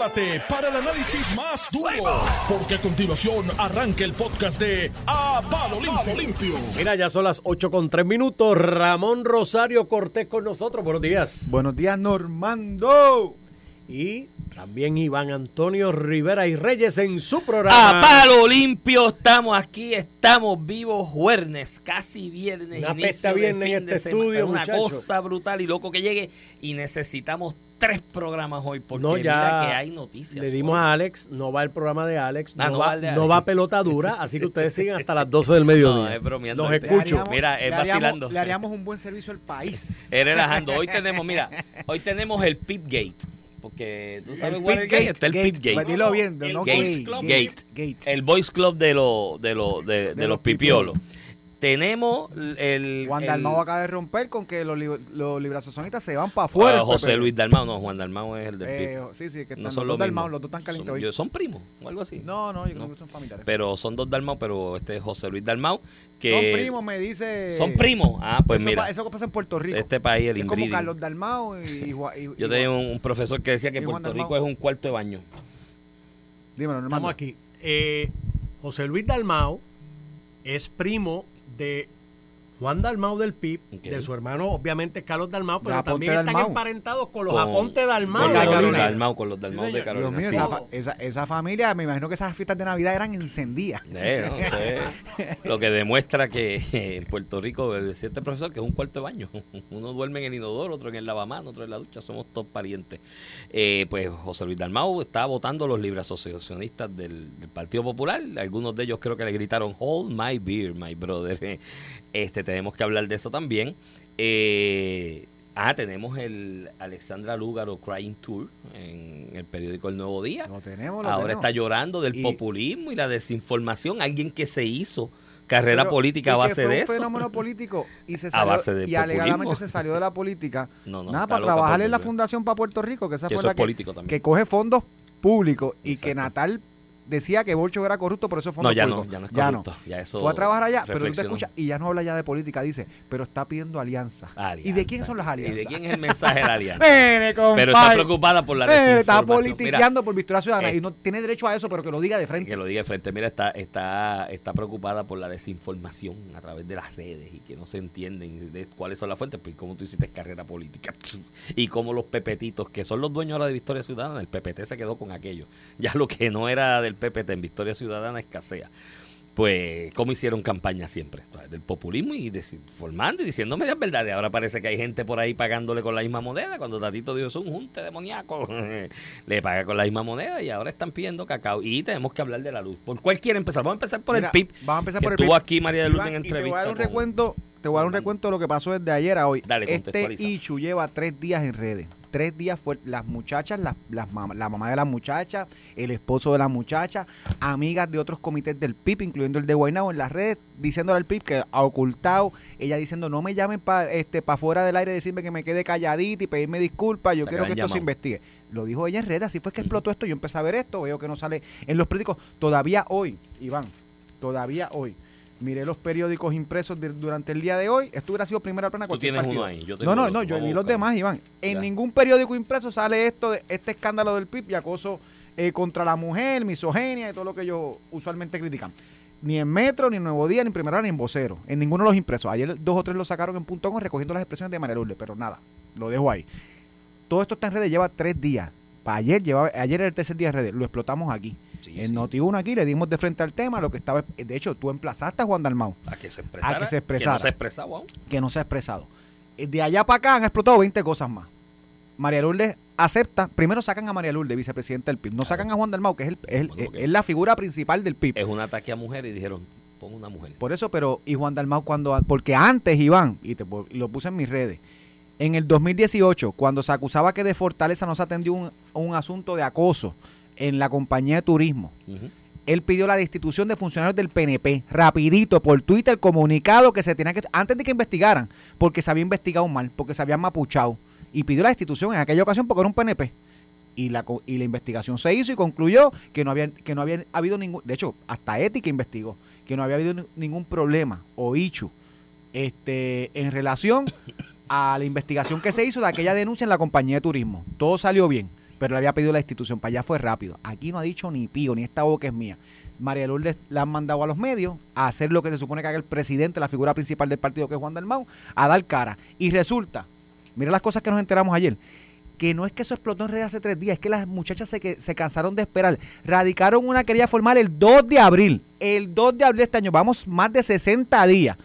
prepárate para el análisis más duro, porque a continuación arranca el podcast de A Palo Limpio. Limpio. Mira, ya son las 8 con 3 minutos. Ramón Rosario Cortés con nosotros. Buenos días. Buenos días, Normando. Y también Iván Antonio Rivera y Reyes en su programa. A palo limpio, estamos aquí, estamos vivos, jueves, casi viernes. Una pesta viernes en de este estudio, Una cosa brutal y loco que llegue. Y necesitamos tres programas hoy porque No, ya mira que hay noticias. Le dimos hoy. a Alex, no va el programa de Alex, Ah, no, no va, va el de no Alex. va pelota dura, así que ustedes sigan hasta las 12 del No, mediodía. es bromeando. Los Le escucho. haríamos- Mira, es le haríamos- vacilando. Le haríamos un buen servicio al país. Es relajando. Hoy tenemos, mira, hoy tenemos el Pit Gate. Porque tú sabes El Watergate, Pit Gate, está el Gate, Pit Gate. dilo bien, El no Gates Gate, Club. Gate, Gate. Gate. El Boys Club de, los de, los de, de De los los pipiolos. Tenemos el. Juan el- Dalmau acaba de romper con que los, li- los librazosonistas se van para afuera. Ah, José Luis Dalmau, no, Juan Dalmau es el del Eh, PIB. sí, sí, que están No los son dos lo Dalmau, los dos están calientes Son, hoy. yo- son primos o algo así. No, no, yo No. creo que son familiares. Pero son dos Dalmau, pero este es José Luis Dalmau. Que son primos, me dice. Son primos. Ah, pues eso, mira. pa- eso pasa en Puerto Rico. Este país, el es como. Carlos Dalmau y, y, Yo tenía un, un profesor que decía que Puerto Rico es un cuarto de baño. Dímelo, Normando. Estamos aquí. Eh, José Luis Dalmau es primo de Juan Dalmau del PIB, de su hermano, obviamente, Carlos Dalmau, pero también están Dalmau. emparentados con los Con- Aponte Dalmau. Con de los Carolina. Dalmau, con los Dalmau Sí, de. Carolina. Dios mío, sí. esa, esa, esa familia, me imagino que esas fiestas de Navidad eran encendidas. Eh, no sé. Lo que demuestra que eh, en Puerto Rico, decía este profesor, que es un cuarto de baño. Uno duerme en el inodoro, otro en el lavamano, otro en la ducha. Somos todos parientes. Eh, pues José Luis Dalmau está votando los libres asociacionistas del, del Partido Popular. Algunos de ellos creo que le gritaron, Hold my beer, my brother. Este, tenemos que hablar de eso también. Eh, ah, tenemos el Alexandra Lúgaro Crying Tour en el periódico El Nuevo Día. Lo tenemos, lo Ahora tenemos. está llorando del Y- populismo y la desinformación. Alguien que se hizo carrera Pero, política a base de un eso. fenómeno político y se A salió, base de y alegadamente se salió de la política No, no, nada para trabajar en la fundación para Puerto Rico que esa Que fue eso la es que, político también. que coge fondos públicos y que. Natal decía que Bolcho era corrupto por esos No, fondos ya no, públicos ya no es corrupto. Ya eso fue a trabajar allá pero tú te escuchas y ya no habla ya de política dice pero está pidiendo alianzas Alianza. y de quién son las ¿Y alianzas de quién es el mensaje de la alianza? Mire, Pero está preocupada por la desinformación. está Mira, politiqueando por Victoria Ciudadana eh, y no tiene derecho a eso pero que lo diga de frente que lo diga de frente. Mira, está, está, está preocupada por la desinformación a través de las redes y que no se entienden de cuáles son las fuentes, pues cómo tú hiciste carrera política y cómo los pepetitos, que son los dueños ahora de Victoria Ciudadana, el PPT se quedó con aquello. Ya lo que no era del PPT en Victoria Ciudadana escasea. Pues, cómo hicieron campaña siempre, través del populismo y desinformando y diciendo medias verdades. Ahora parece que hay gente por ahí pagándole con la misma moneda. Cuando Tatito dio un junte demoníaco, le paga con la misma moneda y ahora están pidiendo cacao. Y tenemos que hablar de la luz. ¿Por cuál quiere empezar? Vamos a empezar por Mira, el PIB. vamos a empezar que por el PIB. aquí María de Lourdes en y te voy a entrevista. dar un recuento, te voy a dar un recuento de lo que pasó desde ayer a hoy. Dale, este. Ichu lleva tres días en redes. Tres días fue las muchachas, las, las mam- la mamá de la muchacha, el esposo de la muchacha, amigas de otros comités del PIB, incluyendo el de Guaynabo, en las redes, diciéndole al PIB que ha ocultado, ella diciendo no me llamen para este, pa fuera del aire, decirme que me quede calladita y pedirme disculpas, yo quiero que esto se investigue. Lo dijo ella en redes, así fue que explotó esto, yo empecé a ver esto, veo que no sale en los periódicos, todavía hoy, Iván, todavía hoy. Miré los periódicos impresos de- durante el día de hoy. Esto hubiera sido primera plana Tú cualquier tienes partido. uno ahí. Yo tengo No, no, no, yo vi los demás, Iván. En Ya. ningún periódico impreso sale esto de este escándalo del PIB y acoso eh, contra la mujer, misoginia y todo lo que ellos usualmente critican. Ni en Metro, ni en Nuevo Día, ni en Primera, Hora, ni en Vocero. En ninguno de los impresos. Ayer dos o tres lo sacaron en punto con recogiendo las expresiones de María Lourdes, pero nada, lo dejo ahí. Todo esto está en redes, lleva tres días. Ayer, llevaba, ayer era el tercer día en redes, lo explotamos aquí. Sí, en sí. Noti1 aquí le dimos de frente al tema, lo que estaba, de hecho, tú emplazaste a Juan Dalmau, A que se expresara. A que se expresara. no se ha expresado aún. que no se ha expresado. De allá para acá han explotado 20 cosas más. María Lourdes acepta, primero sacan a María Lourdes, vicepresidenta del PIB, no sacan a Juan Dalmau, que es, el- es el- que- la figura principal del PIB. Es un ataque a mujeres y dijeron, pon una mujer. Por eso, pero, y Juan Dalmau cuando, porque antes, Iván, y te, lo puse en mis redes, en el 2018, cuando se acusaba que de Fortaleza no se atendió un, un asunto de acoso en la compañía de turismo, él pidió la destitución de funcionarios del PNP, rapidito, por Twitter, comunicado que se tenía que, antes de que investigaran, porque se había investigado mal, porque se habían mapuchado, y pidió la destitución en aquella ocasión porque era un PNP. Y la, y la investigación se hizo y concluyó que no había, que no había habido ningún, de hecho, hasta Ética investigó, que no había habido ni- ningún problema o ichu este, en relación a la investigación que se hizo de aquella denuncia en la compañía de turismo. Todo salió bien. Pero le había pedido la institución. Para allá fue rápido. Aquí no ha dicho ni pío, ni esta boca es mía. María Lourdes la han mandado a los medios a hacer lo que se supone que haga el presidente, la figura principal del partido que es Juan Dalmau, a dar cara. Y resulta, mira las cosas que nos enteramos ayer, que no es que eso explotó en redes hace tres días, es que las muchachas se, que, se cansaron de esperar. Radicaron una querella formal el 2 de abril. El 2 de abril de este año, vamos más de 60 días.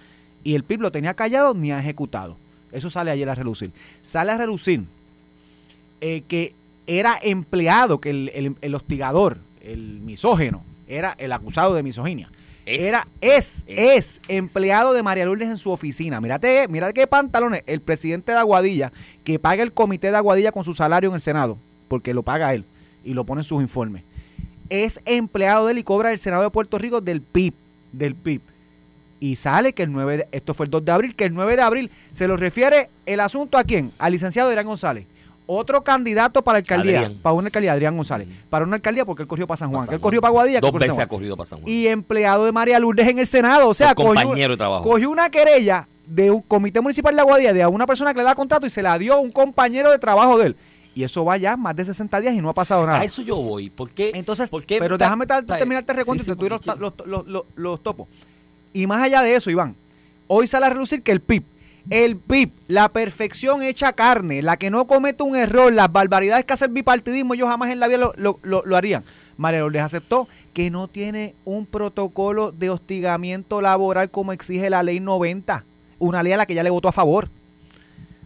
Y el PIB lo tenía callado ni ha ejecutado. Eso sale ayer a relucir. Sale a relucir eh, que era empleado, que el, el- el hostigador, el misógeno, era el acusado de misoginia. Es. Era, es, Es. es, empleado de María Lourdes en su oficina. Mírate, mira qué pantalones. El presidente de Aguadilla, que paga el comité de Aguadilla con su salario en el Senado, porque lo paga él y lo pone en sus informes. Es empleado de él y cobra el Senado de Puerto Rico del PIB, del PIB. Y sale que el 9 de, esto fue el 2 de abril, que el 9 de abril se lo refiere el asunto a quién? Al licenciado Adrián González. Otro candidato para alcaldía, Adrián. para una alcaldía, Adrián González. Para una alcaldía porque él corrió para San Juan, que él corrió para Aguadilla. que Dos veces ha corrido para San Juan. y empleado de María Lourdes en el Senado. O sea, cogió, compañero de trabajo. cogió una querella de un comité municipal de Aguadilla de a una persona que le da contrato y se la dio a un compañero de trabajo de él. Y eso va ya más de 60 días y no ha pasado nada. A eso yo voy. ¿Por qué? Entonces, por qué pero déjame terminarte el recuento Sí, sí, y te los, los- los- los topos. Y más allá de eso, Iván, hoy sale a relucir que el PIB, el PIB, la perfección hecha carne, la que no comete un error, las barbaridades que hace el bipartidismo, ellos jamás en la vida lo, lo- lo- harían. María Lourdes aceptó que no tiene un protocolo de hostigamiento laboral como exige la ley 90, una ley a la que ya le votó a favor.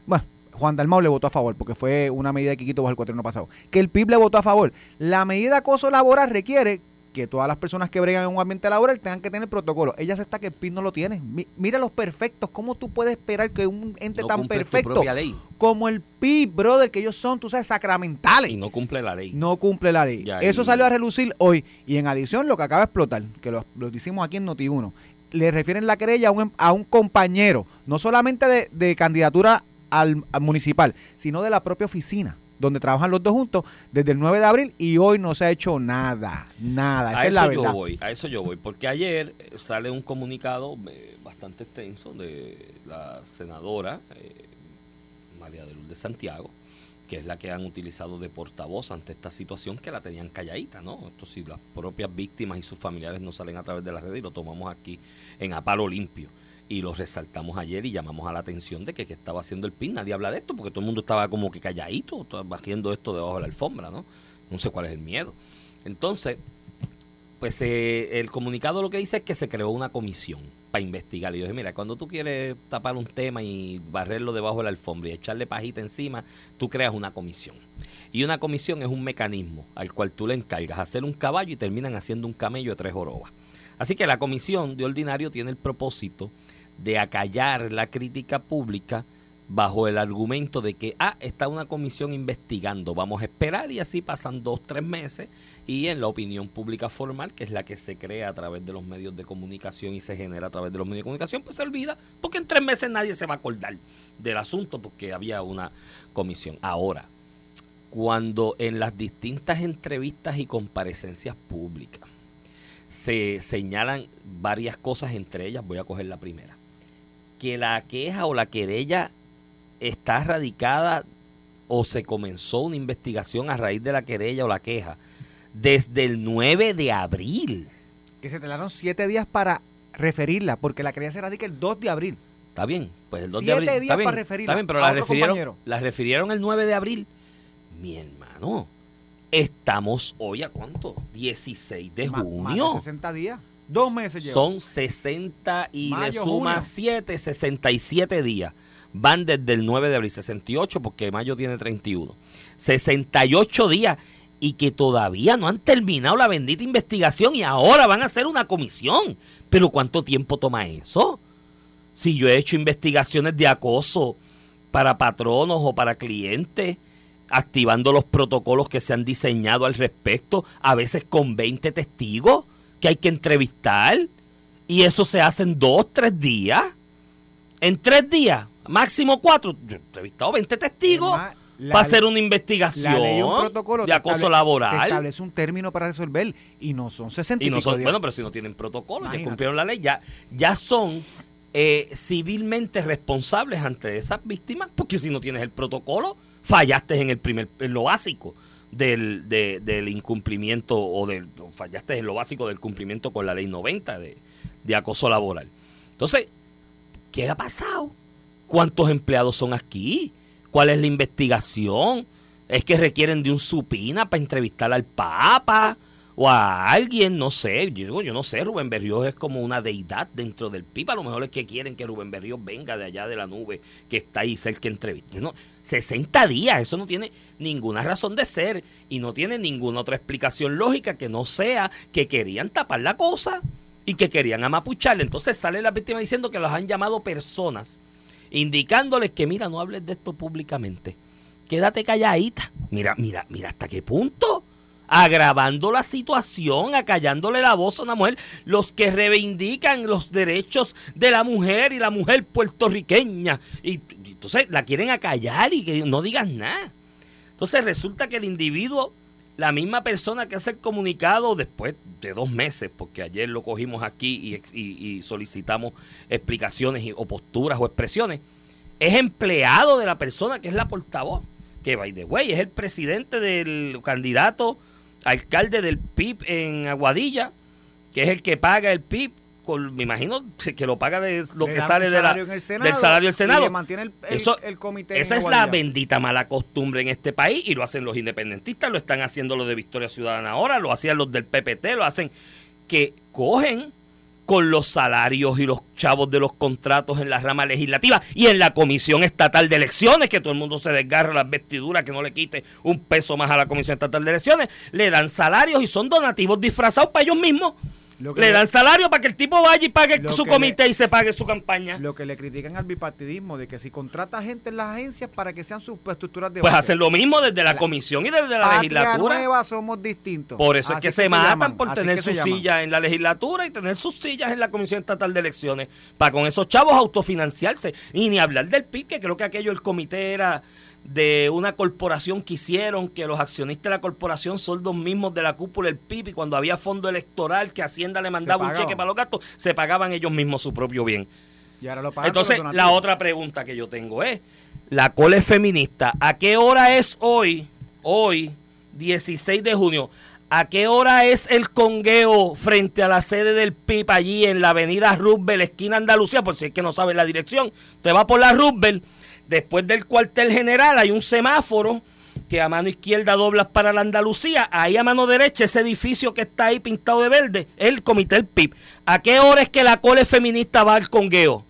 Bueno, Juan Dalmau le votó a favor porque fue una medida de Quiquito bajo el cuatrino pasado. Que el PIB le votó a favor. La medida de acoso laboral requiere que todas las personas que bregan en un ambiente laboral tengan que tener protocolo. Ella acepta que el PIB no lo tiene. Mi- mira los perfectos. ¿Cómo tú puedes esperar que un ente no tan perfecto ley como el PIB, brother, que ellos son, tú sabes, sacramentales, y no cumple la ley. no cumple la ley. Ya, Eso y- salió a relucir hoy. Y en adición, lo que acaba de explotar, que lo, lo hicimos aquí en Noti1, le refieren la querella a un, em- a un compañero, no solamente de, de candidatura al, al municipal, sino de la propia oficina, donde trabajan los dos juntos desde el 9 de abril y hoy no se ha hecho nada, nada. Esa a es eso la yo verdad. voy, a eso yo voy, porque ayer eh, sale un comunicado eh, bastante extenso de la senadora eh, María de Lourdes Santiago, que es la que han utilizado de portavoz ante esta situación que la tenían calladita, ¿no? Esto si las propias víctimas y sus familiares no salen a través de las redes y lo tomamos aquí en a palo limpio. Y lo resaltamos ayer y llamamos a la atención de que, que estaba haciendo el PIN. Nadie habla de esto porque todo el mundo estaba como que calladito, estaba haciendo esto debajo de la alfombra, ¿no? No sé cuál es el miedo. Entonces, pues eh, el comunicado lo que dice es que se creó una comisión para investigar. Y yo dije, mira, cuando tú quieres tapar un tema y barrerlo debajo de la alfombra y echarle pajita encima, tú creas una comisión. Y una comisión es un mecanismo al cual tú le encargas hacer un caballo y terminan haciendo un camello de tres jorobas. Así que la comisión de ordinario tiene el propósito de acallar la crítica pública bajo el argumento de que, ah, está una comisión investigando, vamos a esperar y así pasan dos, tres meses y en la opinión pública formal, que es la que se crea a través de los medios de comunicación y se genera a través de los medios de comunicación, pues se olvida, porque en tres meses nadie se va a acordar del asunto porque había una comisión. Ahora, cuando en las distintas entrevistas y comparecencias públicas se señalan varias cosas, entre ellas voy a coger la primera, que la queja o la querella está radicada o se comenzó una investigación a raíz de la querella o la queja desde el 9 de abril. Que se tardaron siete días para referirla, porque la querella se radica el 2 de abril. Está bien, pues el 2 de Siete abril. días está bien, para referirla está bien, pero la refirieron, compañero. la refirieron el 9 de abril. Mi hermano, estamos hoy a cuánto? 16 de Ma- más junio. de 60 días. Dos meses lleva. Son 60 y Mayo, le suma junio. 7, 67 días. Van desde el 9 de abril, 68 porque mayo tiene 31. 68 días y que todavía no han terminado la bendita investigación y ahora van a hacer una comisión. Pero ¿cuánto tiempo toma eso? Si yo he hecho investigaciones de acoso para patronos o para clientes, activando los protocolos que se han diseñado al respecto, a veces con 20 testigos que hay que entrevistar, y eso se hace en dos, tres días. En tres días, máximo cuatro. Yo he entrevistado 20 testigos Además, para hacer una La investigación ley y un protocolo de acoso laboral. establece un término para resolver y no son 60 y, no son, bueno, pero si no tienen protocolo, ya Imagínate. cumplieron la ley, ya, ya son eh, civilmente responsables ante esas víctimas, porque si no tienes el protocolo, fallaste en el primer, en lo básico. Del, de- del incumplimiento o del fallaste en lo básico del cumplimiento con la ley 90 de, de acoso laboral. Entonces, ¿qué ha pasado? ¿Cuántos empleados son aquí? ¿Cuál es la investigación? ¿Es que requieren de un supina para entrevistar al Papa? O a alguien, no sé, yo, yo no sé, Rubén Berríos es como una deidad dentro del PIB. A lo mejor es que quieren que Rubén Berríos venga de allá de la nube que está ahí cerca entrevista. No, 60 días, eso no tiene ninguna razón de ser y no tiene ninguna otra explicación lógica que no sea que querían tapar la cosa y que querían amapucharle. Entonces sale la víctima diciendo que los han llamado personas, indicándoles que mira, no hables de esto públicamente. Quédate calladita. Mira, mira, mira hasta qué punto. Agravando la situación, acallándole la voz a una mujer, los que reivindican los derechos de la mujer y la mujer puertorriqueña. Y, entonces la quieren acallar y que no digas nada. Entonces resulta que el individuo, la misma persona que hace el comunicado después de dos meses, porque ayer lo cogimos aquí y, solicitamos explicaciones o posturas o expresiones, es empleado de la persona que es la portavoz, que by the way es el presidente del candidato alcalde del PIB en Aguadilla, que es el que paga el PIB, con, me imagino que lo paga de lo Le que sale de la, Senado del salario del y Senado. le mantiene el- el- Eso- el comité esa es la bendita mala costumbre en este país y lo hacen los independentistas, lo están haciendo los de Victoria Ciudadana ahora, lo hacían los del PPT, lo hacen que cogen con los salarios y los chavos de los contratos en la rama legislativa y en la Comisión Estatal de Elecciones, que todo el mundo se desgarra las vestiduras, que no le quite un peso más a la Comisión Estatal de Elecciones, le dan salarios y son donativos disfrazados para ellos mismos. Lo que Le dan salario para que el tipo vaya y pague su comité y se pague su campaña. Lo que le critican al bipartidismo, de que si contrata gente en las agencias para que sean sus estructuras de Pues base. hacen lo mismo desde la La- comisión y desde la Patria legislatura. nueva somos distintos. Por eso es que, se, matan llaman, por así tener sus sillas en la legislatura y tener sus sillas en la Comisión Estatal de Elecciones para con esos chavos autofinanciarse. Y ni hablar del PIB, que creo que aquello el comité era de una corporación que hicieron, que los accionistas de la corporación son los mismos de la cúpula del PIB y cuando había fondo electoral que Hacienda le mandaba un cheque para los gastos, se pagaban ellos mismos su propio bien. Y ahora lo pagan Entonces, la otra pregunta que yo tengo es, la cole feminista, ¿a qué hora es hoy, hoy, 16 de junio, a qué hora es el congueo frente a la sede del PIB allí en la avenida Roosevelt, esquina Andalucía, por si es que no sabe la dirección, te va por la Roosevelt, después del cuartel general hay un semáforo que a mano izquierda doblas para la Andalucía, ahí a mano derecha ese edificio que está ahí pintado de verde, es el comité del PIB. ¿A qué hora es que la cole feminista va al congueo?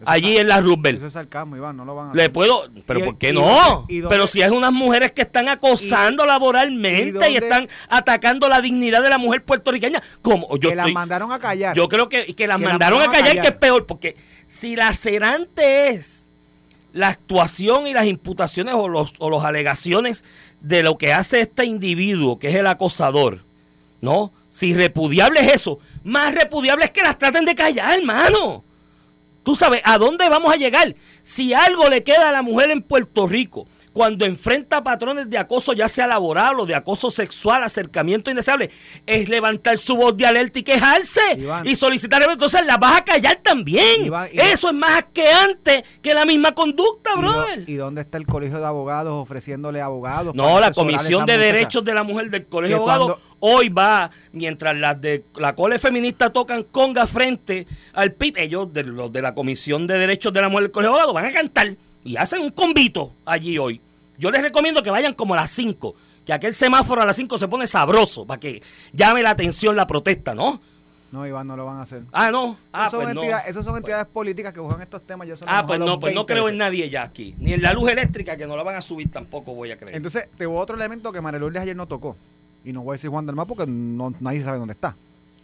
Eso allí es- en la Roosevelt. Eso es sarcasmo, Iván, no lo van a Le hacer. puedo, pero ¿Y- ¿por qué no? y pero si es unas mujeres que están acosando y laboralmente y, están atacando la dignidad de la mujer puertorriqueña, como yo que las mandaron a callar. yo creo que, que las Que mandaron a mandaron a callar, callar. que es peor, porque si la lacerante es la actuación y las imputaciones o los, o los alegaciones de lo que hace este individuo, que es el acosador, ¿no? Si repudiable es eso, más repudiable es que las traten de callar, hermano. Tú sabes, ¿a dónde vamos a llegar? Si algo le queda a la mujer en Puerto Rico cuando enfrenta patrones de acoso, ya sea laboral o de acoso sexual, acercamiento indeseable, es levantar su voz de alerta y quejarse Iván. y solicitar. Entonces la vas a callar también. Iván, Eso es más asqueante que la misma conducta, ¿Y, do- brother. ¿Y dónde está el colegio de abogados ofreciéndole abogados? No, la Comisión de? Derechos de la Mujer del Colegio de Abogados cuando- hoy va, mientras las de la cole feminista tocan conga frente al PIB, ellos de los de la Comisión de Derechos de la Mujer del Colegio de Abogados van a cantar y hacen un convito allí hoy. Yo les recomiendo que vayan como a las 5, que aquel semáforo a las 5 se pone sabroso para que llame la atención la protesta, ¿no? No, Iván, no lo van a hacer. Ah, no. Ah, son, pues no. entidades, esos son entidades políticas que buscan estos temas. Yo Ah, pues a los no, pues no 20 creo en nadie ya aquí. Ni en la luz eléctrica, que no la van a subir tampoco voy a creer. Entonces, te hubo otro elemento que María Lourdes ayer no tocó. Y no voy a decir Juan Dalmau porque no, nadie sabe dónde está.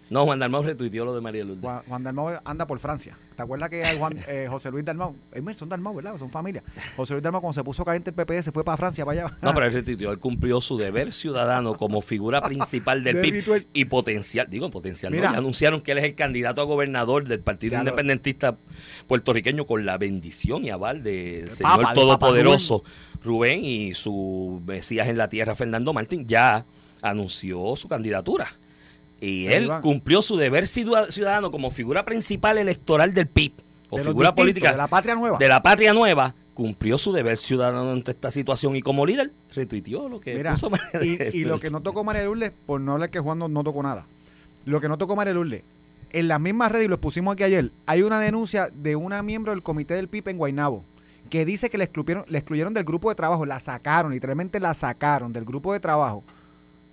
No, Juan Dalmau retuiteó lo de María Lourdes. Juan, Juan Dalmau anda por Francia. ¿Te acuerdas que hay Juan, eh, José Luis Dalmau? Son Dalmau, ¿verdad? Son familia. José Luis Dalmau, cuando se puso caliente el PP, se fue para Francia, para allá. No, pero él retuiteó, él cumplió su deber ciudadano como figura principal del De PIB y potencial, digo potencial. Mira. Anunciaron que él es el candidato a gobernador del Partido Independentista puertorriqueño con la bendición y aval del Señor Papa, Todopoderoso Rubén y su Mesías en la tierra, Fernando Martín, ya anunció su candidatura. Y él cumplió su deber ciudad- ciudadano como figura principal electoral del PIB o De figura política de la patria nueva. de la patria nueva cumplió su deber ciudadano ante esta situación y como líder retuiteó lo que Mira, puso y, y lo que no tocó María Lourdes, por no hablar que Juan no, no tocó nada. Lo que no tocó María Lourdes, en las mismas redes, y lo pusimos aquí ayer, hay una denuncia de una miembro del comité del PIB en Guaynabo que dice que le excluyeron, le excluyeron del grupo de trabajo, la sacaron, literalmente la sacaron del grupo de trabajo,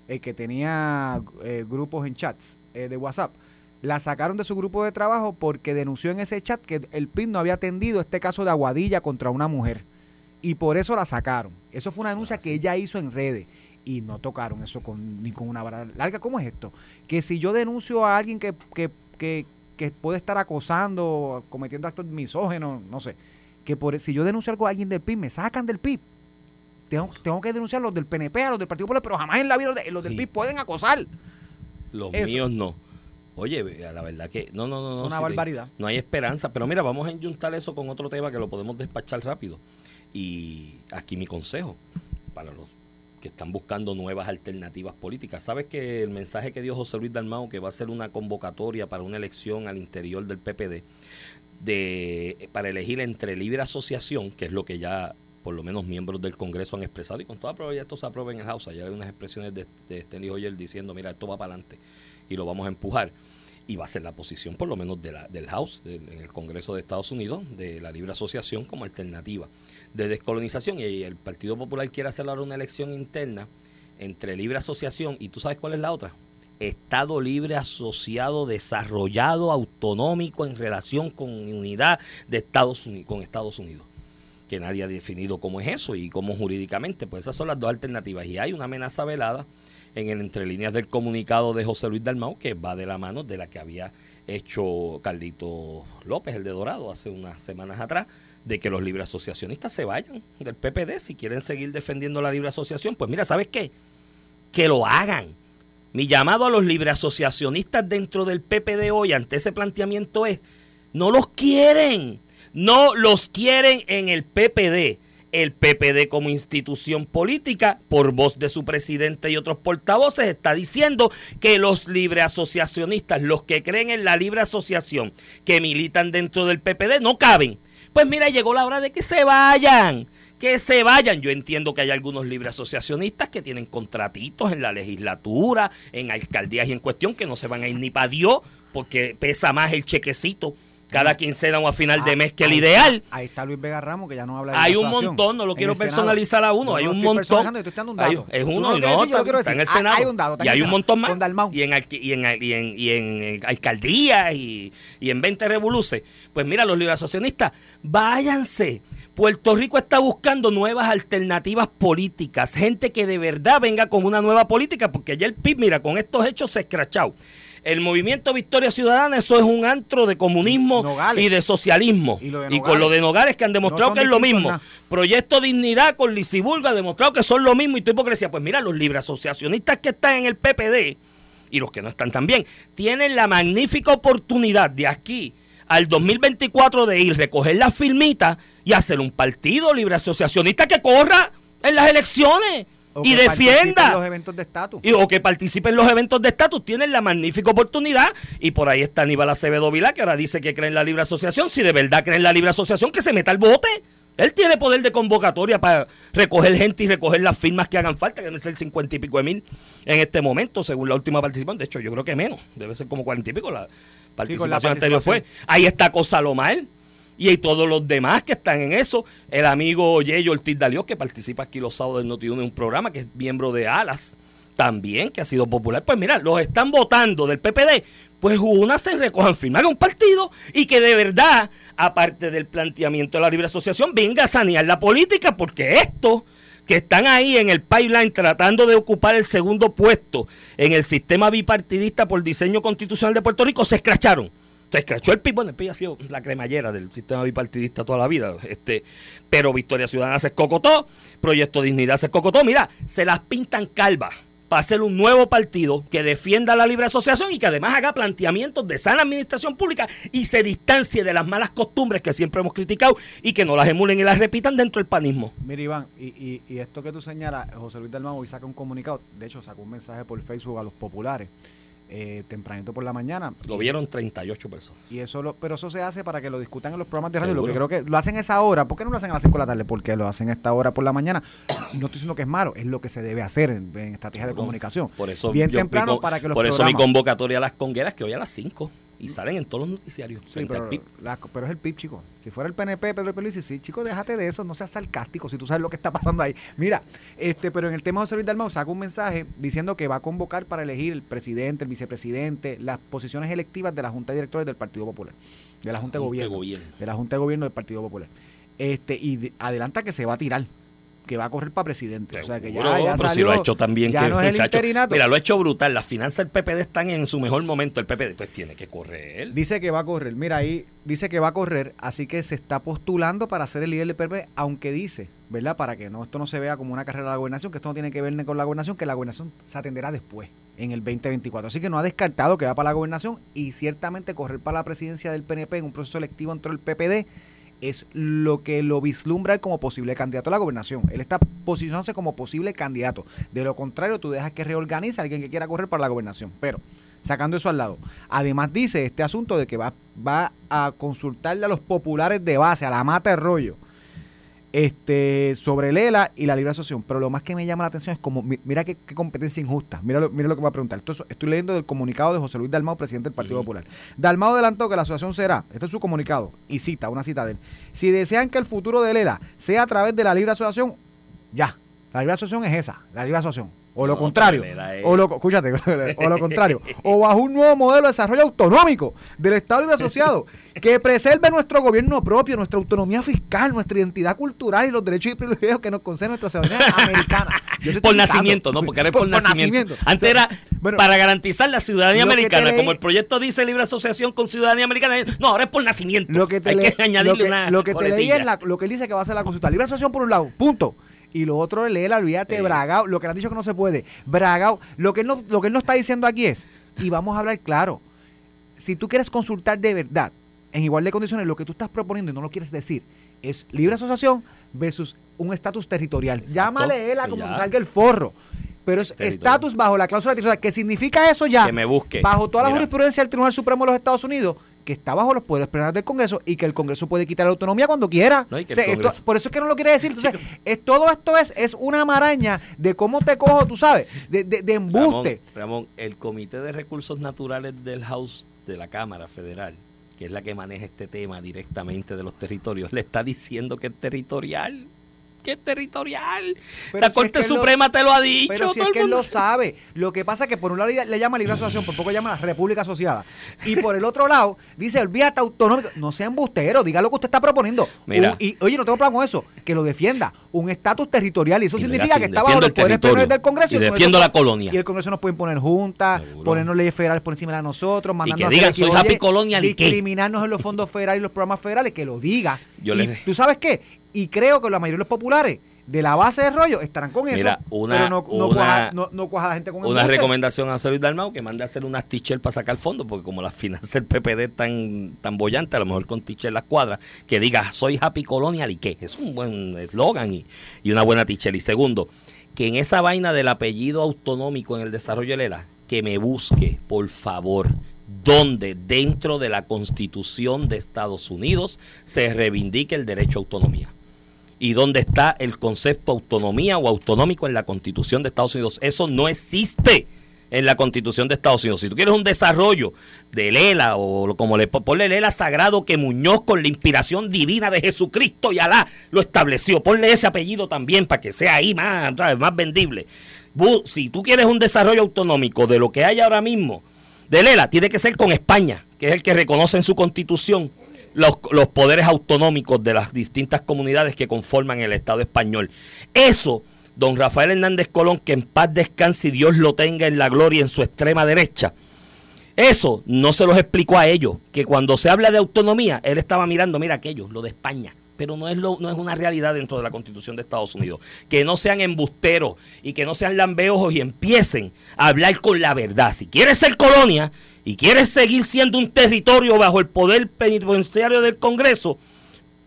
el que tenía eh, grupos en chats eh, de WhatsApp. La sacaron de su grupo de trabajo porque denunció en ese chat que el PIB no había atendido este caso de aguadilla contra una mujer. Y por eso la sacaron. Eso fue una denuncia que ella hizo en redes. Y no tocaron eso con, ni con una vara larga. ¿Cómo es esto? Que si yo denuncio a alguien que, que, que, que puede estar acosando, cometiendo actos misógenos, no sé, que por si yo denuncio algo a alguien del PIB, me sacan del PIB. Tengo, tengo que denunciar a los del PNP, a los del Partido Popular, pero jamás en la vida los, de- los del. PIB pueden acosar. Los Eso. míos no. Oye, la verdad que no, no, no, no. es una barbaridad. No hay esperanza. Pero mira, vamos a enjuntar eso con otro tema que lo podemos despachar rápido. Y aquí mi consejo para los que están buscando nuevas alternativas políticas. ¿Sabes que el mensaje que dio José Luis Dalmao, que va a ser una convocatoria para una elección al interior del PPD, de, para elegir entre libre asociación, que es lo que ya por lo menos miembros del Congreso han expresado, y con toda probabilidad esto se aprueba en el House. Ayer hay unas expresiones de, de Stanley Hoyer diciendo, mira, esto va para adelante y lo vamos a empujar. Y va a ser la posición, por lo menos, del House, en el Congreso de Estados Unidos, de la libre asociación como alternativa de descolonización. Y el Partido Popular quiere hacer ahora una elección interna entre libre asociación y tú sabes cuál es la otra. Estado libre asociado, desarrollado, autonómico en relación con unidad de Estados Unidos, con Estados Unidos que nadie ha definido cómo es eso y cómo jurídicamente. Pues esas son las dos alternativas. Y hay una amenaza velada en el entre líneas del comunicado de José Luis Dalmau que va de la mano de la que había hecho Carlito López, el de Dorado, hace unas semanas atrás, de que los libre asociacionistas se vayan del PPD si quieren seguir defendiendo la libre asociación. Pues mira, ¿sabes qué? Que lo hagan. Mi llamado a los libre asociacionistas dentro del PPD hoy ante ese planteamiento es, no los quieren, no los quieren en el PPD. El PPD como institución política, por voz de su presidente y otros portavoces, está diciendo que los libre asociacionistas, los que creen en la libre asociación, que militan dentro del PPD, no caben. Pues mira, llegó la hora de que se vayan que se vayan. Yo entiendo que hay algunos libre asociacionistas que tienen contratitos en la legislatura, en alcaldías y en cuestión que no se van a ir ni para Dios porque pesa más el chequecito cada quincena o a final de mes que el ideal. ahí está Luis Vega Ramos, que ya no habla de Hay la un montón, no lo quiero personalizar a uno, hay un montón. un Hay- es uno y no, está, en el. Hay- Senado. hay un dato, está y hay un montón más. Y en, y en, y en, y en, alcaldías y, y en 20 revoluces. Pues mira, los libre asociacionistas, váyanse. Puerto Rico está buscando nuevas alternativas políticas, gente que de verdad venga con una nueva política, porque ya el PIB, mira, con estos hechos se ha escrachado. El movimiento Victoria Ciudadana, eso es un antro de comunismo Nogales. y de socialismo. Y con lo de Nogales que han demostrado que es lo mismo. nada. Proyecto Dignidad con Lisibulga ha demostrado que son lo mismo y tu hipocresía. Pues mira, los libre asociacionistas que están en el PPD y los que no están también, tienen la magnífica oportunidad de aquí al 2024 de ir, recoger las firmitas y hacer un partido libre asociacionista que corra en las elecciones y defienda. en los eventos de estatus. Y- o que participe en los eventos de estatus, tienen la magnífica oportunidad. Y por ahí está Aníbal Acevedo Vilá, que ahora dice que cree en la libre asociación. Si de verdad cree en la libre asociación, que se meta al bote. Él tiene poder de convocatoria para recoger gente y recoger las firmas que hagan falta, que deben ser cincuenta y pico de mil en este momento, según la última participación. De hecho, yo creo que menos, debe ser como cuarenta y pico la participación anterior fue. Ahí está Cosa Lomar y hay todos los demás que están en eso. El amigo Yeyo Ortiz Dalió, que participa aquí los sábados del Noti en un programa, que es miembro de Alas, también, que ha sido popular. Pues mira, los están votando del PPD. Pues una se recojan firmar un partido y que de verdad, aparte del planteamiento de la libre asociación, venga a sanear la política, porque esto que están ahí en el pipeline tratando de ocupar el segundo puesto en el sistema bipartidista por diseño constitucional de Puerto Rico, se escracharon. Se escrachó el PIB, bueno, el PIB ha sido la cremallera del sistema bipartidista toda la vida, este, pero Victoria Ciudadana se escocotó, Proyecto Dignidad se escocotó, mira, se las pintan calvas para hacer un nuevo partido que defienda la libre asociación y que además haga planteamientos de sana administración pública y se distancie de las malas costumbres que siempre hemos criticado y que no las emulen y las repitan dentro del panismo. Mira, Iván, y esto que tú señalas, José Luis Dalmau hoy saca un comunicado, de hecho sacó un mensaje por Facebook a los populares, eh, tempranito por la mañana. Lo vieron 38 personas. Y eso lo, pero eso se hace para que lo discutan en los programas de radio. Lo que creo que lo hacen a esa hora. ¿Por qué no lo hacen a las 5 de la tarde? Porque lo hacen a esta hora por la mañana. No estoy diciendo que es malo, es lo que se debe hacer en, en estrategia de comunicación. Por eso Bien temprano para que los Por eso mi convocatoria a las congueras que hoy a las 5 y salen en todos los noticiarios. Sí, pero, PIB. la- pero es el PIB, chico. Si fuera el PNP, Pedro Luis, sí, chico, déjate de eso, no seas sarcástico, si tú sabes lo que está pasando ahí. Mira, este, pero en el tema de José Luis Dalmau saca un mensaje diciendo que va a convocar para elegir el presidente, el vicepresidente, las posiciones electivas de la Junta de Directores del Partido Popular, de la Junta de Junta de Gobierno, gobierno. de la Junta de Gobierno del Partido Popular. Este, y de- adelanta que se va a tirar, que va a correr para presidente. o sea que ya, ya pero si lo ha hecho también ya que no es el muchacho, interinato. Mira, lo ha hecho brutal. Las finanzas del PPD están en su mejor momento. El PPD pues tiene que correr. Dice que va a correr. Mira, ahí dice que va a correr, así que se está postulando para ser el líder del PP, aunque dice, ¿verdad? Para que no esto no se vea como una carrera de la gobernación, que esto no tiene que ver ni con la gobernación, que la gobernación se atenderá después, en el 2024. Así que no ha descartado que va para la gobernación y ciertamente correr para la presidencia del PNP en un proceso electivo entre el PPD es lo que lo vislumbra como posible candidato a la gobernación. Él está posicionándose como posible candidato. De lo contrario, tú dejas que reorganice a alguien que quiera correr para la gobernación. Pero, sacando eso al lado, además dice este asunto de que va, va a consultarle a los populares de base, a la mata de rollo, este, sobre el ELA y la libre asociación. Pero lo más que me llama la atención es como, mi- mira qué, qué competencia injusta. Mira lo, mira lo que voy a preguntar. Esto es- estoy leyendo del comunicado de José Luis Dalmau, presidente del Partido. Popular. Dalmau adelantó que la asociación será, este es su comunicado, y cita, una cita de él. Si desean que el futuro del ELA sea a través de la libre asociación, ya. La libre asociación es esa, la libre asociación. O lo No, contrario, o lo, escúchate, o lo contrario, o bajo un nuevo modelo de desarrollo autonómico del Estado Libre Asociado que preserve nuestro gobierno propio, nuestra autonomía fiscal, nuestra identidad cultural y los derechos y privilegios que nos concede nuestra ciudadanía americana. Por nacimiento, ¿no? Porque ahora es por, nacimiento. Antes O sea, era bueno, para garantizar la ciudadanía americana. leí- Como el proyecto dice libre asociación con ciudadanía americana. No, ahora es por nacimiento. lo que te Hay le- que añadirle lo que, una lo que te leí es la- lo que él dice que va a ser la consulta. Libre asociación por un lado, punto. Y lo otro la olvídate, Sí. bragao, lo que le han dicho que no se puede, bragao. Lo que él no, lo que él no está diciendo aquí es, y vamos a hablar claro, si tú quieres consultar de verdad, en igual de condiciones, lo que tú estás proponiendo y no lo quieres decir, es libre asociación versus un estatus territorial. Exacto. Llámale él a Pues como te salga el forro. Pero es estatus bajo la cláusula territorial. ¿Qué significa eso ya? Que me busque. bajo toda la Mira. jurisprudencia del Tribunal Supremo de los Estados Unidos, que está bajo los poderes plenarios del Congreso y que el Congreso puede quitar la autonomía cuando quiera. No, O sea, esto- por eso es que no lo quiere decir. Entonces, es, todo esto es, es una maraña de cómo te cojo, tú sabes, de, de, de embuste. Ramón, Ramón, el Comité de Recursos Naturales del House de la Cámara Federal, que es la que maneja este tema directamente de los territorios, le está diciendo que es territorial. Que es territorial. Pero la si es Corte que lo- Suprema te lo ha dicho. Pero si todo es el que él lo sabe. Lo que pasa es que por un lado le llama libre asociación, por poco llama la República Asociada. Y por el otro lado, dice, olvídate autonómico. No sea embustero, diga lo que usted está proponiendo. Mira. Un- y oye, no tengo problema con eso. Que lo defienda. Un estatus territorial. Y eso Y significa así, que está bajo los poderes plenarios del Congreso. y el defiendo la colonia. Y el Congreso nos puede imponer juntas, ponernos leyes federales por encima de nosotros, mandarnos que a hacer digan, soy happy oye, colonial, ¿y discriminarnos en los fondos federales y los programas federales, que lo diga. Yo y le- tú sabes qué, y creo que la mayoría de los populares de la base de rollo estarán con eso, Mira, una- pero no, no una- cuaja, no, no cuaja la gente con Una recomendación a José Dalmau que mande a hacer unas t para sacar fondos, porque como las finanzas del PPD tan tan bollantes, a lo mejor con t las cuadras, que diga soy happy colonial y qué. Es un buen eslogan y, y una buena t Y segundo, que en esa vaina del apellido autonómico en el desarrollo del ELA, que me busque, por favor, donde dentro de la Constitución de Estados Unidos se reivindique el derecho a autonomía y dónde está el concepto autonomía o autonómico en la Constitución de Estados Unidos. Eso no existe en la Constitución de Estados Unidos. Si tú quieres un desarrollo de Lela o como le po- ponle Lela sagrado que Muñoz con la inspiración divina de Jesucristo y Alá lo estableció, ponle ese apellido también para que sea ahí más, más vendible. Si tú quieres un desarrollo autonómico de lo que hay ahora mismo de Lela, tiene que ser con España, que es el que reconoce en su constitución los, poderes autonómicos de las distintas comunidades que conforman el Estado español. Eso, don Rafael Hernández Colón, que en paz descanse y Dios lo tenga en la gloria en su extrema derecha, eso no se los explicó a ellos, que cuando se habla de autonomía, él estaba mirando, mira aquello, lo de España, pero no es, lo, no es una realidad dentro de la Constitución de Estados Unidos. Que no sean embusteros y que no sean lambeojos y empiecen a hablar con la verdad. Si quieres ser colonia y quieres seguir siendo un territorio bajo el poder penitenciario del Congreso,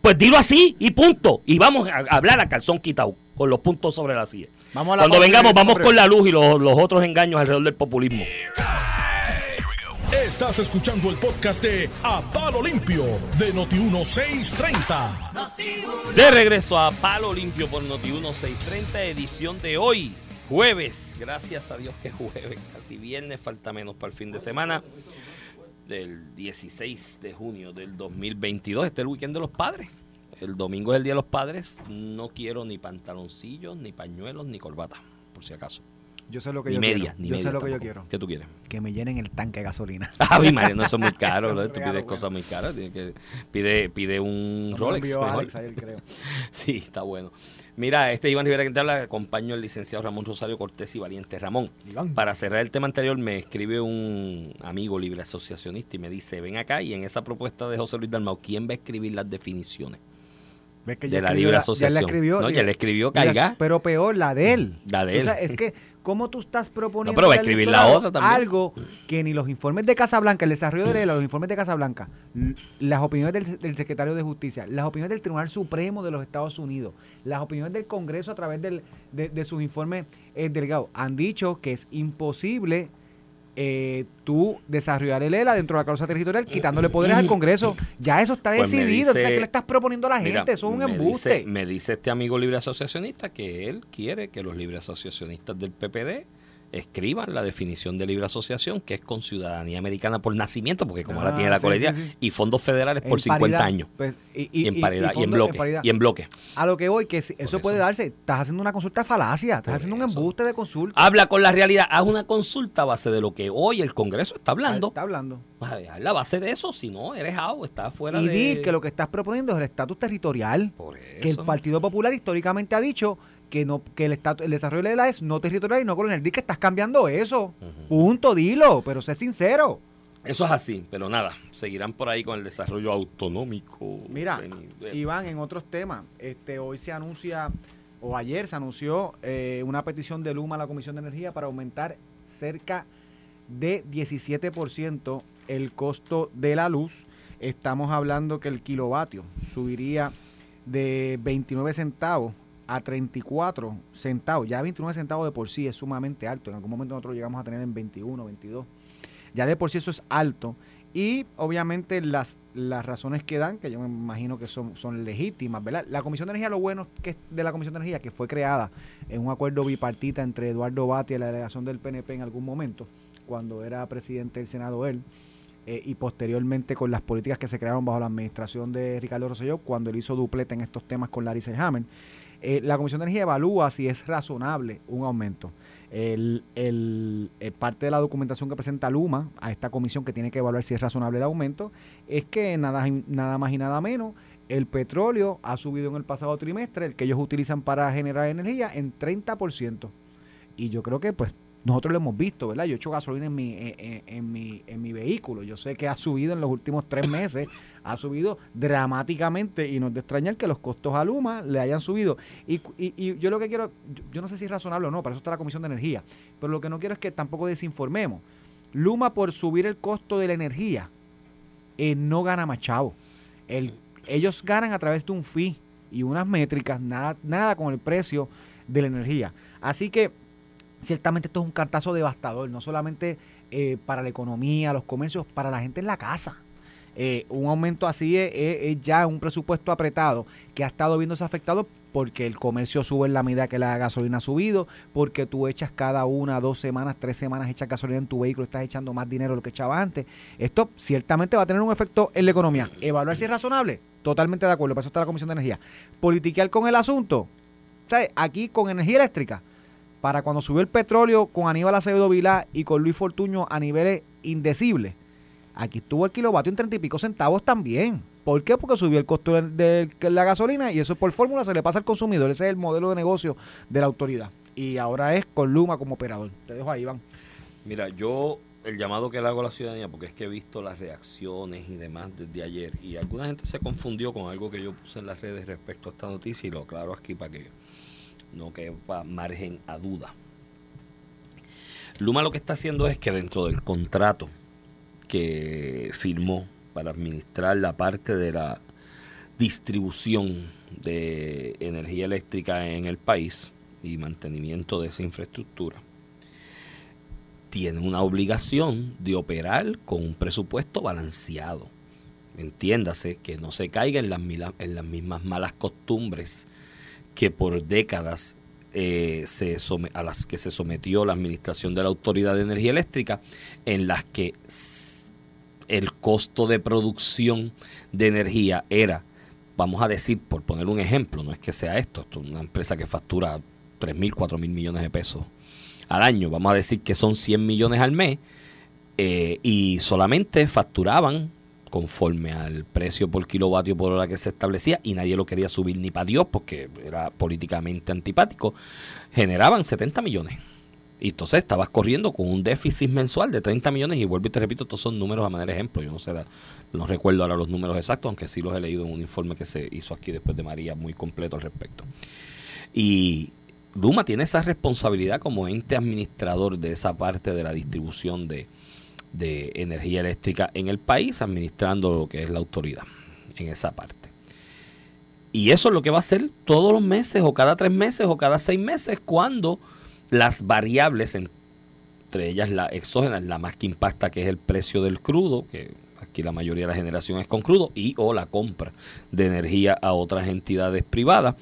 pues dilo así y punto. Y vamos a hablar a calzón quitado, con los puntos sobre la silla. Vamos a la Cuando vengamos, vamos con la luz y los, los otros engaños alrededor del populismo. Estás escuchando el podcast de A Palo Limpio de Noti1630. De regreso a Palo Limpio por Noti 1630, edición de hoy, jueves. Gracias a Dios que es jueves, casi viernes, falta menos para el fin de semana del 16 de junio del 2022. Este es el weekend de los padres. El domingo es el Día de los Padres. No quiero ni pantaloncillos, ni pañuelos, ni corbata, por si acaso. Yo sé lo que Ni yo media, quiero. ni yo media sé lo que yo quiero. ¿Qué tú quieres? Que me llenen el tanque de gasolina. Ay, María, no, eso es muy caro, es Tú pides bueno. cosas muy caras. tienes que- pide, pide un Rolex. envió mejor. Alex ayer, creo. Sí, está bueno. Mira, este Iván Rivera que te habla, acompaño al licenciado Ramón Rosario Cortés y Valiente Ramón. Iván. Para cerrar el tema anterior, me escribe un amigo libre asociacionista y me dice, ven acá y en esa propuesta de José Luis Dalmau, ¿quién va a escribir las definiciones ¿Ves que de ya la escribió libre Ya asociación? la escribió. no, ya le escribió Caiga. Pero peor, la de él. La de O sea, él. es que, ¿cómo tú estás proponiendo No, pero va a al escribir la electorado otra también. algo que ni los informes de Casablanca, el desarrollo de ley, los informes de Casablanca, las opiniones del, del secretario de Justicia, las opiniones del Tribunal Supremo de los Estados Unidos, las opiniones del Congreso a través del- de, de sus informes eh, delegados, han dicho que es imposible eh, tú desarrollar el ELA dentro de la causa territorial quitándole poderes al Congreso. Ya eso está Pues me decidido. dice- Entonces, ¿qué le estás proponiendo a la Mira, gente? Eso es un me embuste. Dice, me dice este amigo libre asociacionista que él quiere que los libres asociacionistas del PPD escriban la definición de libre asociación, que es con ciudadanía americana por nacimiento, porque como ahora Ah, tiene la sí, colegial, sí, sí. y fondos federales por En 50 paridad, años. pues, y, Y, en paridad, y, en bloque. y en bloque. A lo que voy, que si- eso, eso. puede darse. Estás haciendo una consulta falacia, estás Por haciendo un eso. embuste de consulta. Habla con la realidad, haz una consulta a base de lo que hoy el Congreso está hablando. Está hablando. A la base de eso, si no, eres out, estás fuera Y de... di que lo que estás proponiendo es el estatus territorial. Por Que el eso. Partido Popular históricamente ha dicho que no que el estatus, el desarrollo de la es no territorial y no colonial. Di que estás cambiando eso. Ujú. Punto, dilo, pero sé sincero. Eso es así, pero nada, seguirán por ahí con el desarrollo autonómico. Mira. Iván, en otros temas, este hoy se anuncia, o ayer se anunció eh, una petición de Luma a la Comisión de Energía para aumentar cerca de 17% el costo de la luz. Estamos hablando que el kilovatio subiría de 29 centavos a 34 centavos. Ya 29 centavos de por sí es sumamente alto. En algún momento nosotros llegamos a tener en 21, 22. Ya de por sí eso es alto. Y obviamente las, las razones que dan, que yo me imagino que son, son legítimas, ¿verdad? La Comisión de Energía, lo bueno que de la Comisión de Energía, que fue creada en un acuerdo bipartita entre Eduardo Bati y la delegación del PNP en algún momento, cuando era presidente del Senado él, eh, y posteriormente con las políticas que se crearon bajo la administración de Ricardo Rosselló, cuando él hizo dupleta en estos temas con Larry Selhammer. Eh, la Comisión de Energía evalúa si es razonable un aumento. El, el- eh, parte de la documentación que presenta Luma a esta comisión que tiene que evaluar si es razonable el aumento es que nada, nada más y nada menos el petróleo ha subido en el pasado trimestre, el que ellos utilizan para generar energía, en 30%. Y yo creo que pues nosotros lo hemos visto, ¿verdad? Yo he hecho gasolina en mi, en, en- en mi, en mi vehículo. Yo sé que ha subido en los últimos tres meses, ha subido dramáticamente y no es de extrañar que los costos a Luma le hayan subido. Y, y- y yo lo que quiero, yo, yo no sé si es razonable o no, para eso está la Comisión de Energía, pero lo que no quiero es que tampoco desinformemos. Luma por subir el costo de la energía eh, no gana más chavo. El, ellos ganan a través de un fee y unas métricas, nada, nada con el precio de la energía. Así que ciertamente esto es un cartazo devastador, no solamente eh, para la economía, los comercios, para la gente en la casa. Eh, un aumento así es, ya un presupuesto apretado que ha estado viéndose afectado porque el comercio sube en la medida que la gasolina ha subido, porque tú echas cada una, dos semanas, tres semanas, echas gasolina en tu vehículo, estás echando más dinero de lo que echabas antes. Esto ciertamente va a tener un efecto en la economía. Evaluar si es razonable, totalmente de acuerdo, para eso está la Comisión de Energía. Politiquear con el asunto. Aquí con energía eléctrica, para cuando subió el petróleo con Aníbal Acevedo Vilá y con Luis Fortuño a niveles indecibles, aquí estuvo el kilovatio en treinta y pico centavos también. ¿Por qué? Porque subió el costo de, de la gasolina y eso por fórmula se le pasa al consumidor. Ese es el modelo de negocio de la autoridad. Y ahora es con Luma como operador. Te dejo ahí, Iván. Mira, yo el llamado que le hago a la ciudadanía, porque es que he visto las reacciones y demás desde ayer, y alguna gente se confundió con algo que yo puse en las redes respecto a esta noticia, y lo aclaro aquí para que no quepa margen a duda. Luma lo que está haciendo es que dentro del contrato que firmó para administrar la parte de la distribución de energía eléctrica en el país y mantenimiento de esa infraestructura, tiene una obligación de operar con un presupuesto balanceado. Entiéndase que no se caiga en las, en las mismas malas costumbres que por décadas eh, se a las que se sometió la administración de la Autoridad de Energía Eléctrica, en las que el costo de producción de energía era, vamos a decir, por poner un ejemplo, no es que sea esto, esto es una empresa que factura 3 mil, 4 mil millones de pesos al año, vamos a decir que son 100 millones al mes, eh, y solamente facturaban conforme al precio por kilovatio por hora que se establecía y nadie lo quería subir ni para Dios porque era políticamente antipático, generaban 70 millones. Y entonces estabas corriendo con un déficit mensual de 30 millones y vuelvo y te repito, estos son números a manera de ejemplo. Yo no sé, no recuerdo ahora los números exactos, aunque sí los he leído en un informe que se hizo aquí después de María muy completo al respecto. Y Duma tiene esa responsabilidad como ente administrador de esa parte de la distribución de, de energía eléctrica en el país, administrando lo que es la autoridad en esa parte. Y eso es lo que va a hacer todos los meses, o cada tres meses, o cada seis meses, cuando las variables, entre ellas la exógena, la más que impacta, que es el precio del crudo, que aquí la mayoría de la generación es con crudo, y o la compra de energía a otras entidades privadas,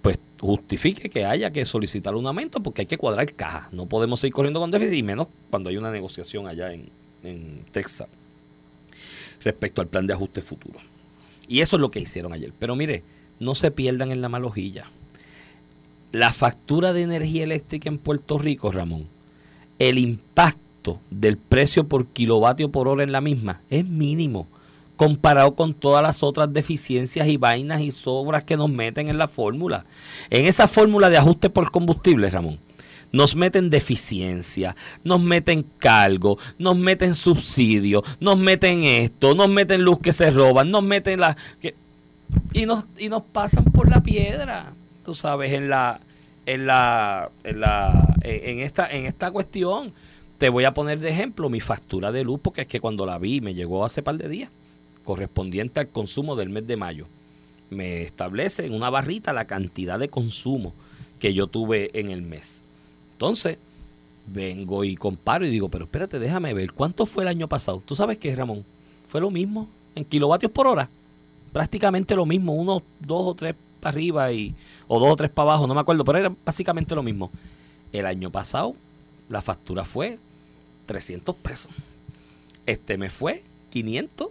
pues justifique que haya que solicitar un aumento porque hay que cuadrar caja. No podemos seguir corriendo con déficit, y menos cuando hay una negociación allá en, en Texas respecto al plan de ajuste futuro. Y eso es lo que hicieron ayer. Pero mire, no se pierdan en la malojilla. La factura de energía eléctrica en Puerto Rico, Ramón, el impacto del precio por kilovatio por hora en la misma es mínimo comparado con todas las otras deficiencias y vainas y sobras que nos meten en la fórmula. En esa fórmula de ajuste por combustible, Ramón, nos meten deficiencia, nos meten cargo, nos meten subsidio, nos meten esto, nos meten luz que se roban, nos meten la... Y, nos, y nos pasan por la piedra, tú sabes, en la... En la, en la en esta en esta cuestión. Te voy a poner de ejemplo mi factura de luz porque es que cuando la vi me llegó hace par de días correspondiente al consumo del mes de mayo. Me establece en una barrita la cantidad de consumo que yo tuve en el mes entonces, vengo y comparo y digo, pero espérate, déjame ver, ¿cuánto fue el año pasado? ¿Tú sabes qué, Ramón? Fue lo mismo, en kilovatios por hora. Prácticamente lo mismo, uno, dos o tres para arriba y, o dos o tres para abajo, no me acuerdo, pero era básicamente lo mismo. El año pasado la factura fue 300 pesos. Este me fue 500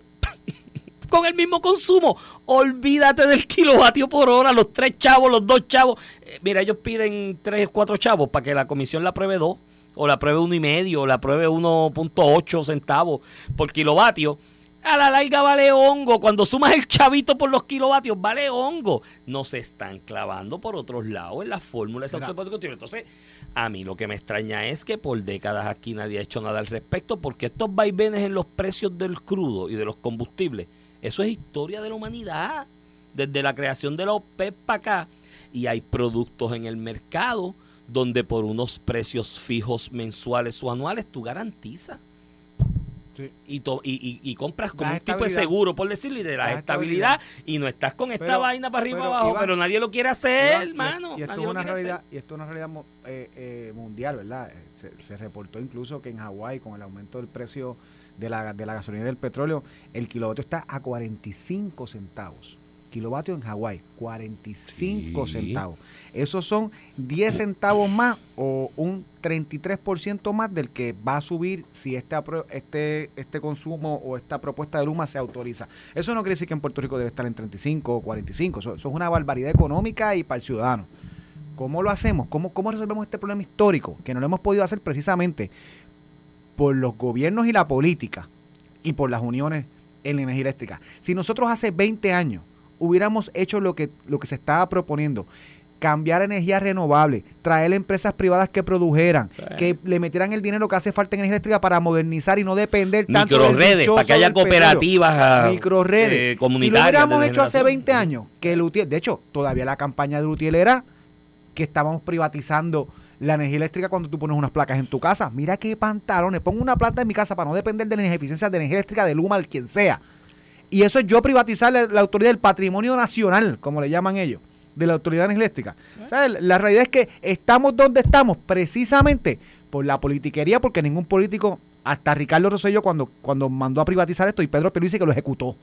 con el mismo consumo. Olvídate del kilovatio por hora, los tres chavos, los dos chavos. Eh, mira, ellos piden tres, cuatro chavos para que la comisión la pruebe dos, o la pruebe uno y medio, o la pruebe 1.8 centavos por kilovatio. A la larga vale hongo. Cuando sumas el chavito por los kilovatios, vale hongo. No se están clavando por otros lados en la fórmula de Entonces, a mí lo que me extraña es que por décadas aquí nadie ha hecho nada al respecto, porque estos vaivenes en los precios del crudo y de los combustibles eso es historia de la humanidad. Desde la creación de la OPEP para acá. Y hay productos en el mercado donde por unos precios fijos mensuales o anuales tú garantizas. Y, y, compras como un tipo de seguro, por decirlo, y de la, estabilidad, y no estás con esta vaina para arriba abajo, pero nadie lo quiere hacer, hermano. Y, esto es una realidad, y esto es una realidad eh, eh, mundial, ¿verdad? Se, se, reportó incluso que en Hawái, con el aumento del precio de la, de la gasolina y del petróleo, el kilovatio está a 45 centavos. Kilovatio en Hawái, 45 centavos. Esos son 10 centavos más o un 33% más del que va a subir si este, este, este consumo o esta propuesta de Luma se autoriza. Eso no quiere decir que en Puerto Rico debe estar en 35 o 45. Eso, es una barbaridad económica y para el ciudadano. ¿Cómo lo hacemos? ¿Cómo, ¿Cómo resolvemos este problema histórico? Que no lo hemos podido hacer precisamente por los gobiernos y la política y por las uniones en la energía eléctrica. Si nosotros hace 20 años hubiéramos hecho lo que, lo que se estaba proponiendo, cambiar energía renovable, traer empresas privadas que produjeran, que le metieran el dinero que hace falta en energía eléctrica para modernizar y no depender tanto Microredes, para que haya cooperativas ah, microredes. comunitarias. Si lo hubiéramos hecho hace 20 años, que el de hecho, todavía la campaña de Lutiel era que estábamos privatizando la energía eléctrica cuando tú pones unas placas en tu casa. Mira qué pantalones. Pongo una planta en mi casa para no depender de las eficiencias de energía eléctrica de Luma, de quien sea. Y eso es yo privatizar la, autoridad del patrimonio nacional, como le llaman ellos, de la autoridad eléctrica. La realidad es que estamos donde estamos precisamente por la politiquería, porque ningún político, hasta Ricardo Rosselló cuando, cuando mandó a privatizar esto y Pedro Pierluisi que lo ejecutó.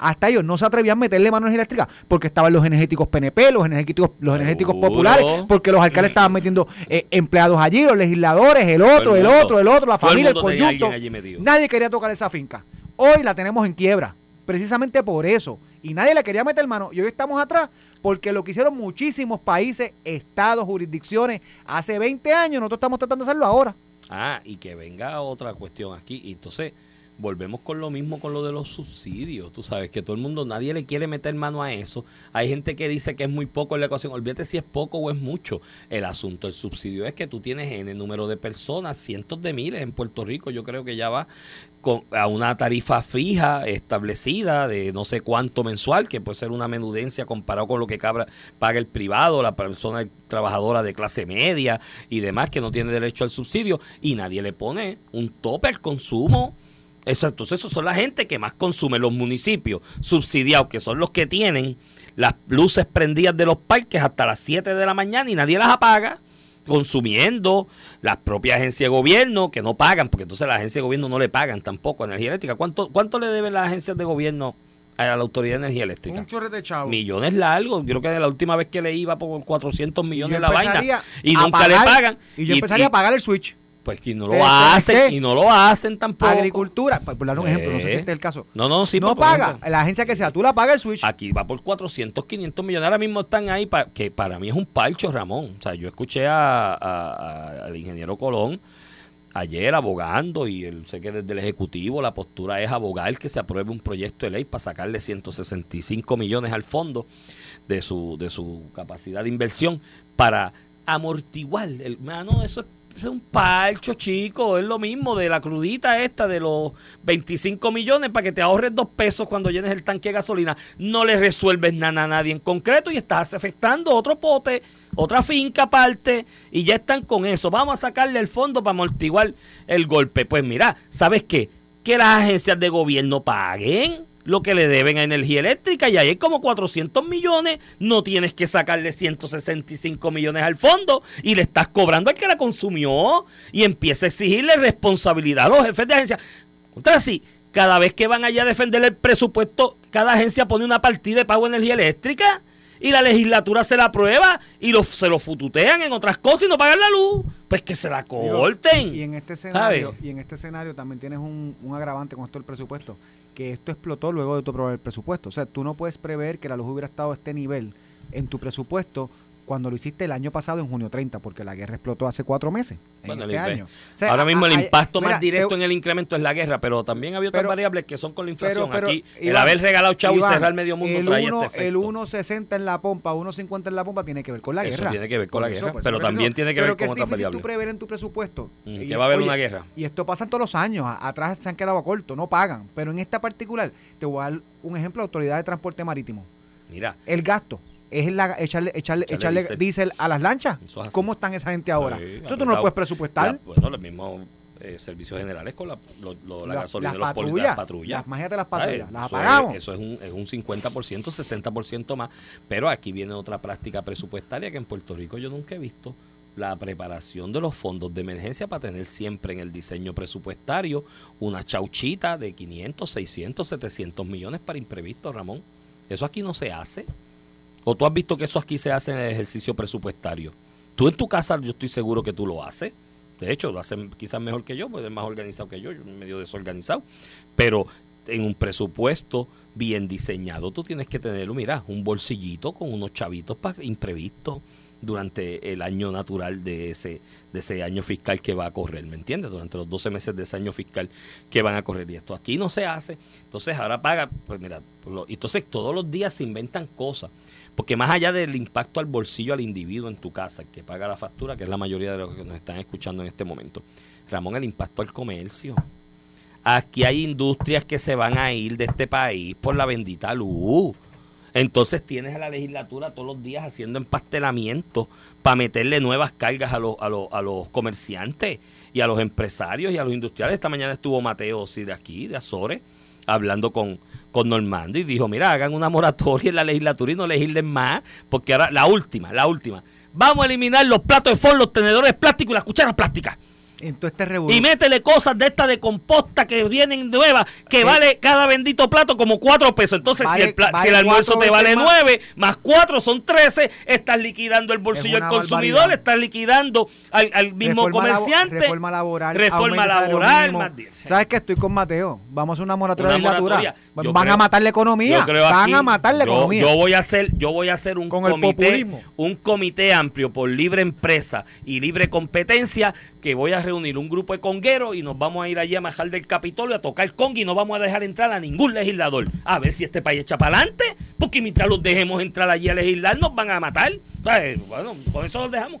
Hasta ellos no se atrevían a meterle manos eléctricas porque estaban los energéticos PNP, los energéticos, los energéticos Seguro. populares, porque los alcaldes estaban metiendo eh, empleados allí, los legisladores, el otro, el el otro, el otro, la Todo el familia, el, tenía conjunto. Nadie quería tocar esa finca. Hoy la tenemos en quiebra, precisamente por eso. Y nadie le quería meter mano. Y hoy estamos atrás porque lo que hicieron muchísimos países, estados, jurisdicciones, hace 20 años, nosotros estamos tratando de hacerlo ahora. Ah, y que venga otra cuestión aquí. Y entonces volvemos con lo mismo con lo de los subsidios. Tú sabes que todo el mundo, nadie le quiere meter mano a eso. Hay gente que dice que es muy poco en la ecuación. Olvídate si es poco o es mucho. El asunto del subsidio es que tú tienes en el número de personas, cientos de miles en Puerto Rico. Yo creo que ya va con, a una tarifa fija establecida de no sé cuánto mensual, que puede ser una menudencia comparado con lo que cabra, paga el privado, la persona trabajadora de clase media y demás que no tiene derecho al subsidio y nadie le pone un tope al consumo. Entonces, esos son la gente que más consume los municipios subsidiados, que son los que tienen las luces prendidas de los parques hasta las 7 de la mañana y nadie las apaga consumiendo las propias agencias de gobierno que no pagan, porque entonces las agencias de gobierno no le pagan tampoco energía eléctrica. ¿Cuánto, cuánto le deben las agencias de gobierno a la Autoridad de Energía Eléctrica? chorrete de chavo. Millones largos. Creo que la última vez que le iba por 400 millones yo la vaina y nunca le pagan. Y yo empezaría a pagar el switch. Pues que no lo hacen y no lo hacen tampoco. Agricultura, por por dar un ejemplo, no sé si Eh. este es el caso. No, no, sí. no pues, paga, ejemplo, la agencia que sea, tú la pagas el switch. Aquí va por 400, 500 millones. Ahora mismo están ahí, pa- que para mí es un palcho, Ramón. O sea, yo escuché a- a- a- al ingeniero Colón ayer abogando y él, sé que desde el Ejecutivo la postura es abogar que se apruebe un proyecto de ley para sacarle 165 millones al fondo de su, de su capacidad de inversión para amortiguar. El, mano, eso es, es un palcho, chico. Es lo mismo de la crudita esta de los 25 millones para que te ahorres dos pesos cuando llenes el tanque de gasolina. No le resuelves nada a nadie en concreto y estás afectando otro pote, otra finca aparte y ya están con eso. Vamos a sacarle el fondo para amortiguar el golpe. Pues mira, ¿sabes qué? Que las agencias de gobierno paguen lo que le deben a energía eléctrica y ahí hay como 400 millones, no tienes que sacarle 165 millones al fondo y le estás cobrando al que la consumió y empieza a exigirle responsabilidad a los jefes de agencia. Contra así, cada vez que van allá a defender el presupuesto, cada agencia pone una partida de pago de energía eléctrica y la legislatura se la aprueba y lo, se lo fututean en otras cosas y no pagan la luz. Pues que se la corten. Y en este escenario, ¿Sabes? y en este escenario también tienes un, un agravante con esto del presupuesto, que esto explotó luego de tu aprobar el presupuesto. O sea, tú no puedes prever que la luz hubiera estado a este nivel en tu presupuesto cuando lo hiciste el año pasado en junio 30, porque la guerra explotó hace cuatro meses, en Bueno, este año. O sea, Ahora mismo el impacto mira, más directo te- en el incremento es la guerra, pero también había otras Pero- variables que son con la inflación. pero- Aquí, el haber regalado chavo Iván, y cerrar medio mundo el trae uno- este efecto. El 1.60 en la pompa, 1.50 en la pompa tiene que ver con la Eso guerra. tiene que ver con la guerra, eso, pero eso. también tiene que Pero ver que con es otras difícil tú variables. prever en tu presupuesto. Mm, Y- que va a haber oye, una guerra. Y esto pasa todos los años. Atrás se han quedado cortos, no pagan. Pero en esta particular, te voy a dar un ejemplo de autoridad de transporte marítimo. Mira, El gasto es la, echarle, echarle, Echarle echarle diésel. a las lanchas. Es. ¿Cómo están esa gente ahora? Sí, Tú, tú no lo puedes presupuestar. la- bueno, los mismos eh, servicios generales con la, lo- lo- la La- gasolina de los patrullas, las patrullas. las- imagínate las ¿Sabes? patrullas, las Eso apagamos. es- Eso es un, es un 50%, 60% más. Pero aquí viene otra práctica presupuestaria que en Puerto Rico yo nunca he visto. La preparación de los fondos de emergencia para tener siempre en el diseño presupuestario una chauchita de 500, 600, 700 millones para imprevistos, Ramón. Eso aquí no se hace. ¿O tú has visto que eso aquí se hace en el ejercicio presupuestario? Tú en tu casa, yo estoy seguro que tú lo haces. De hecho, lo hacen quizás mejor que yo, porque es más organizado que yo, yo medio desorganizado. Pero en un presupuesto bien diseñado, tú tienes que tenerlo, mira, un bolsillito con unos chavitos para imprevistos durante el año natural de ese, de ese año fiscal que va a correr, ¿me entiendes? Durante los 12 meses de ese año fiscal que van a correr. Y esto aquí no se hace. Entonces ahora paga, pues mira, pues entonces todos los días se inventan cosas. Porque más allá del impacto al bolsillo al individuo en tu casa, que paga la factura, que es la mayoría de los que nos están escuchando en este momento, Ramón, el impacto al comercio. Aquí hay industrias que se van a ir de este país por la bendita luz. Entonces tienes a la legislatura todos los días haciendo empastelamientos para meterle nuevas cargas a los, a, los, a los comerciantes y a los empresarios y a los industriales. Esta mañana estuvo Mateo de aquí, de Azores, hablando con, con Normando y dijo, mira, hagan una moratoria en la legislatura y no legislen más, porque ahora la última, la última, vamos a eliminar los platos de fondo, los tenedores plásticos y las cucharas plásticas. Este Y métele cosas de estas de composta que vienen nuevas, que Eh. vale cada bendito plato como cuatro pesos. Entonces, Vale- si, el vale si el almuerzo te vale nueve, más cuatro son trece, estás liquidando el bolsillo del consumidor, barbaridad. estás liquidando al, al mismo Reforma labo- comerciante. reforma laboral. Reforma laboral, más bien. ¿Sabes qué? Estoy con Mateo. Vamos a hacer una moratoria Una moratoria. Van creo- a matar la economía. Van aquí, a matar la yo- economía. Yo voy a hacer, yo voy a hacer un Con comité, un comité amplio por libre empresa y libre competencia que voy a reunir un grupo de congueros y nos vamos a ir allí a Majal del Capitolio a tocar conga y no vamos a dejar entrar a ningún legislador. A ver si este país echa para adelante, porque mientras los dejemos entrar allí a legislar nos van a matar. O sea, eh, Bueno, con eso los dejamos.